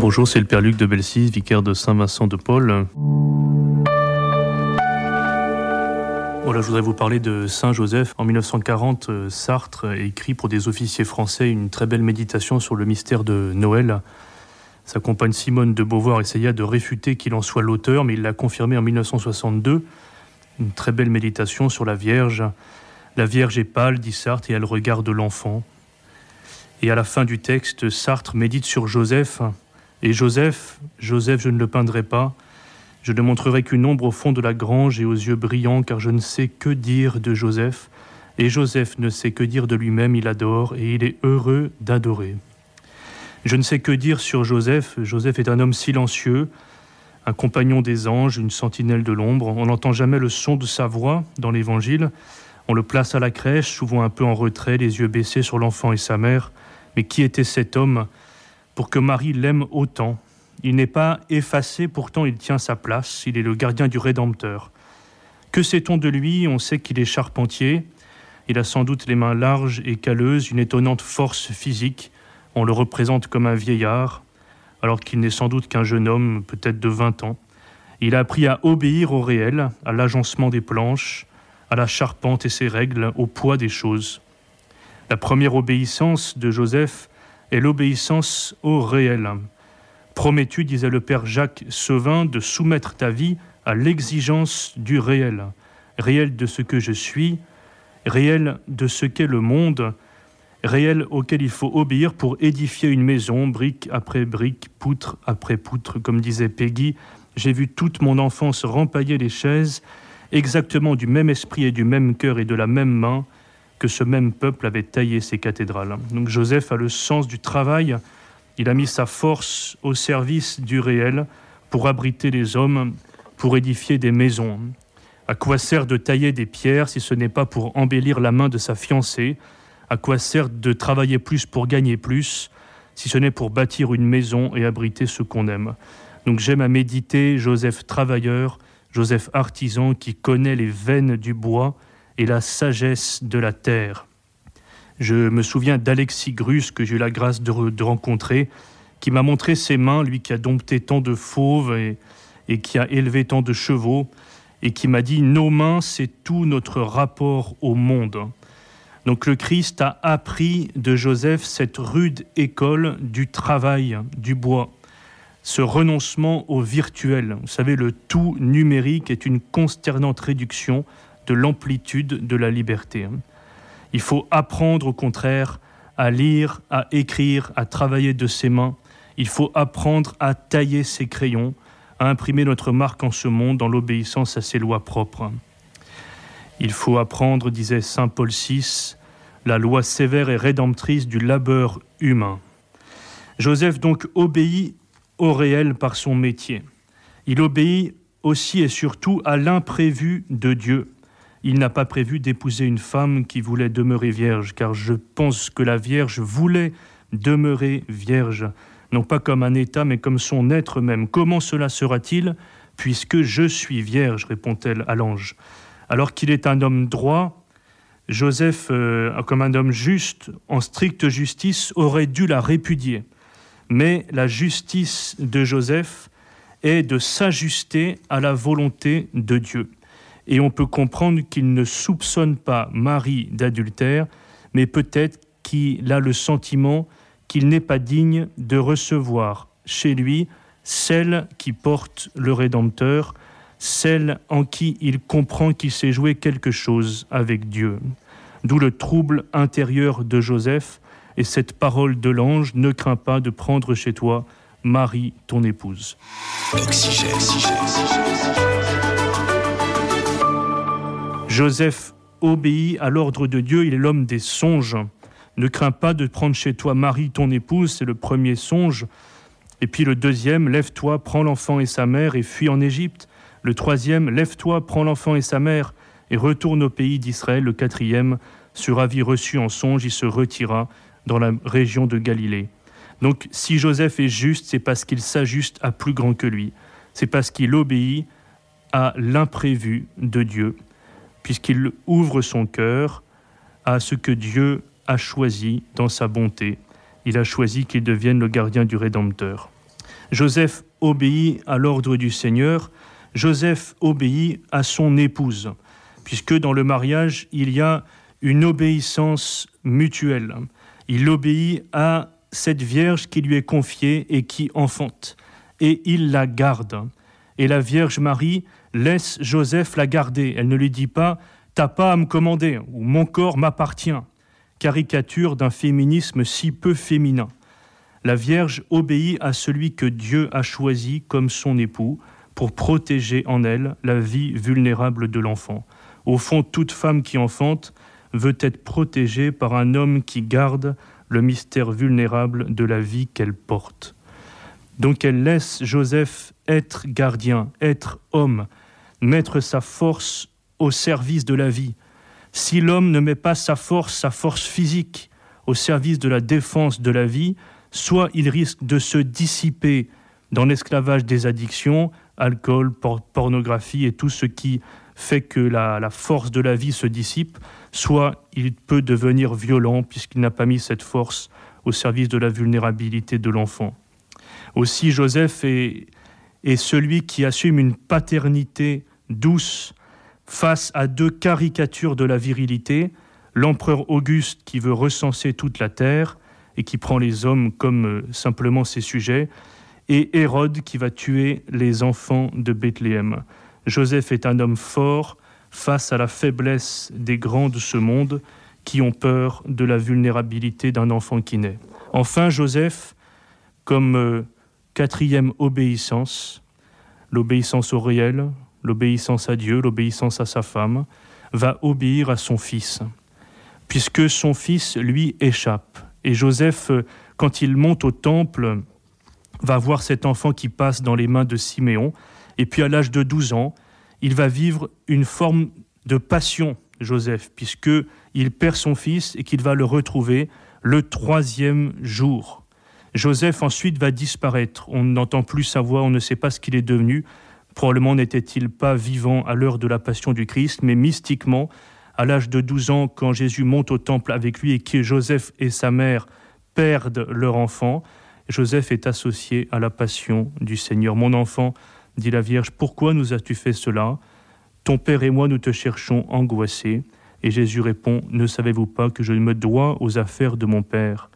Bonjour, c'est le Père Luc de Belsis, vicaire de Saint-Vincent de Paul. Voilà, je voudrais vous parler de Saint Joseph. En 1940, euh, Sartre écrit pour des officiers français une très belle méditation sur le mystère de Noël. Sa compagne Simone de Beauvoir essaya de réfuter qu'il en soit l'auteur, mais il l'a confirmé en 1962. Une très belle méditation sur la Vierge. La Vierge est pâle, dit Sartre, et elle regarde l'enfant. Et à la fin du texte, Sartre médite sur Joseph. Et Joseph, Joseph, je ne le peindrai pas. Je ne montrerai qu'une ombre au fond de la grange et aux yeux brillants, car je ne sais que dire de Joseph. Et Joseph ne sait que dire de lui-même, il adore, et il est heureux d'adorer. Je ne sais que dire sur Joseph. Joseph est un homme silencieux, un compagnon des anges, une sentinelle de l'ombre. On n'entend jamais le son de sa voix dans l'Évangile. On le place à la crèche, souvent un peu en retrait, les yeux baissés sur l'enfant et sa mère. Mais qui était cet homme? Pour que Marie l'aime autant Il n'est pas effacé, pourtant il tient sa place, il est le gardien du Rédempteur. Que sait-on de lui? On sait qu'il est charpentier, il a sans doute les mains larges et calleuses, une étonnante force physique, on le représente comme un vieillard, alors qu'il n'est sans doute qu'un jeune homme, peut-être de 20 ans. Il a appris à obéir au réel, à l'agencement des planches, à la charpente et ses règles, au poids des choses. La première obéissance de Joseph est l'obéissance au réel. Promets-tu, disait le père Jacques Sauvin, de soumettre ta vie à l'exigence du réel, réel de ce que je suis, réel de ce qu'est le monde, réel auquel il faut obéir pour édifier une maison, brique après brique, poutre après poutre, comme disait Peggy. J'ai vu toute mon enfance rempailler les chaises, exactement du même esprit et du même cœur et de la même main que ce même peuple avait taillé ces cathédrales. Donc Joseph a le sens du travail, il a mis sa force au service du réel pour abriter les hommes, pour édifier des maisons. À quoi sert de tailler des pierres si ce n'est pas pour embellir la main de sa fiancée? À quoi sert de travailler plus pour gagner plus si ce n'est pour bâtir une maison et abriter ce qu'on aime? Donc j'aime à méditer Joseph travailleur, Joseph artisan qui connaît les veines du bois et la sagesse de la terre. Je me souviens d'Alexis Grus que j'ai eu la grâce de, rencontrer, qui m'a montré ses mains, lui qui a dompté tant de fauves et, et qui a élevé tant de chevaux, et qui m'a dit Nos mains, c'est tout notre rapport au monde. Donc le Christ a appris de Joseph cette rude école du travail, du bois ce renoncement au virtuel. Vous savez, le tout numérique est une consternante réduction de l'amplitude de la liberté. Il faut apprendre au contraire à lire, à écrire, à travailler de ses mains. Il faut apprendre à tailler ses crayons, à imprimer notre marque en ce monde dans l'obéissance à ses lois propres. Il faut apprendre, disait Saint Paul VI, la loi sévère et rédemptrice du labeur humain. Joseph donc obéit au réel par son métier. Il obéit aussi et surtout à l'imprévu de Dieu. Il n'a pas prévu d'épouser une femme qui voulait demeurer vierge, car je pense que la Vierge voulait demeurer vierge, non pas comme un état, mais comme son être même. Comment cela sera-t-il, puisque je suis vierge répond-elle à l'ange. Alors qu'il est un homme droit, Joseph, euh, comme un homme juste, en stricte justice, aurait dû la répudier mais la justice de Joseph est de s'ajuster à la volonté de Dieu. Et on peut comprendre qu'il ne soupçonne pas Marie d'adultère, mais peut-être qu'il a le sentiment qu'il n'est pas digne de recevoir chez lui celle qui porte le Rédempteur, celle en qui il comprend qu'il s'est joué quelque chose avec Dieu. D'où le trouble intérieur de Joseph, et cette parole de l'ange, ne crains pas de prendre chez toi Marie, ton épouse. Joseph obéit à l'ordre de Dieu, il est l'homme des songes. Ne crains pas de prendre chez toi Marie, ton épouse, c'est le premier songe. Et puis le deuxième, lève-toi, prends l'enfant et sa mère et fuis en Égypte. Le troisième, lève-toi, prends l'enfant et sa mère et retourne au pays d'Israël. Le quatrième, sur avis reçu en songe, il se retira dans la région de Galilée. Donc si Joseph est juste, c'est parce qu'il s'ajuste à plus grand que lui. C'est parce qu'il obéit à l'imprévu de Dieu, puisqu'il ouvre son cœur à ce que Dieu a choisi dans sa bonté. Il a choisi qu'il devienne le gardien du Rédempteur. Joseph obéit à l'ordre du Seigneur, Joseph obéit à son épouse, puisque dans le mariage, il y a une obéissance mutuelle. Il obéit à cette Vierge qui lui est confiée et qui enfante, et il la garde. Et la Vierge Marie laisse Joseph la garder. Elle ne lui dit pas T'as pas à me commander ou Mon corps m'appartient. Caricature d'un féminisme si peu féminin. La Vierge obéit à celui que Dieu a choisi comme son époux pour protéger en elle la vie vulnérable de l'enfant. Au fond, toute femme qui enfante veut être protégée par un homme qui garde le mystère vulnérable de la vie qu'elle porte. Donc elle laisse Joseph être gardien, être homme, mettre sa force au service de la vie. Si l'homme ne met pas sa force, sa force physique, au service de la défense de la vie, soit il risque de se dissiper dans l'esclavage des addictions, alcool, pornographie et tout ce qui fait que la, force de la vie se dissipe, soit il peut devenir violent puisqu'il n'a pas mis cette force au service de la vulnérabilité de l'enfant. Aussi Joseph est celui qui assume une paternité douce face à deux caricatures de la virilité, l'empereur Auguste qui veut recenser toute la terre et qui prend les hommes comme euh, simplement ses sujets, et Hérode qui va tuer les enfants de Bethléem. Joseph est un homme fort face à la faiblesse des grands de ce monde qui ont peur de la vulnérabilité d'un enfant qui naît. Enfin, Joseph, comme euh, quatrième obéissance, l'obéissance au réel, l'obéissance à Dieu, l'obéissance à sa femme, va obéir à son fils, puisque son fils lui échappe. Et Joseph, quand il monte au temple, va voir cet enfant qui passe dans les mains de Siméon, et puis à l'âge de 12 ans, il va vivre une forme de passion, Joseph, puisque il perd son fils et qu'il va le retrouver le troisième jour. Joseph ensuite va disparaître. On n'entend plus sa voix, on ne sait pas ce qu'il est devenu. Probablement n'était-il pas vivant à l'heure de la passion du Christ, mais mystiquement, à l'âge de 12 ans, quand Jésus monte au temple avec lui et que Joseph et sa mère perdent leur enfant, Joseph est associé à la passion du Seigneur. Mon enfant, dit la Vierge, pourquoi nous as-tu fait cela? Ton Père et moi, nous te cherchons angoissés. Et Jésus répond, ne savez-vous pas que je me dois aux affaires de mon Père?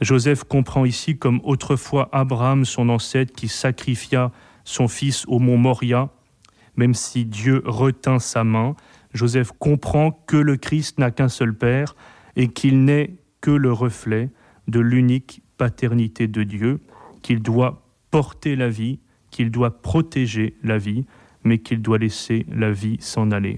Joseph comprend ici, comme autrefois Abraham, son ancêtre, qui sacrifia son fils au mont Moria, même si Dieu retint sa main, Joseph comprend que le Christ n'a qu'un seul Père et qu'il n'est que le reflet de l'unique paternité de Dieu, qu'il doit porter la vie qu'il doit protéger la vie, mais qu'il doit laisser la vie s'en aller.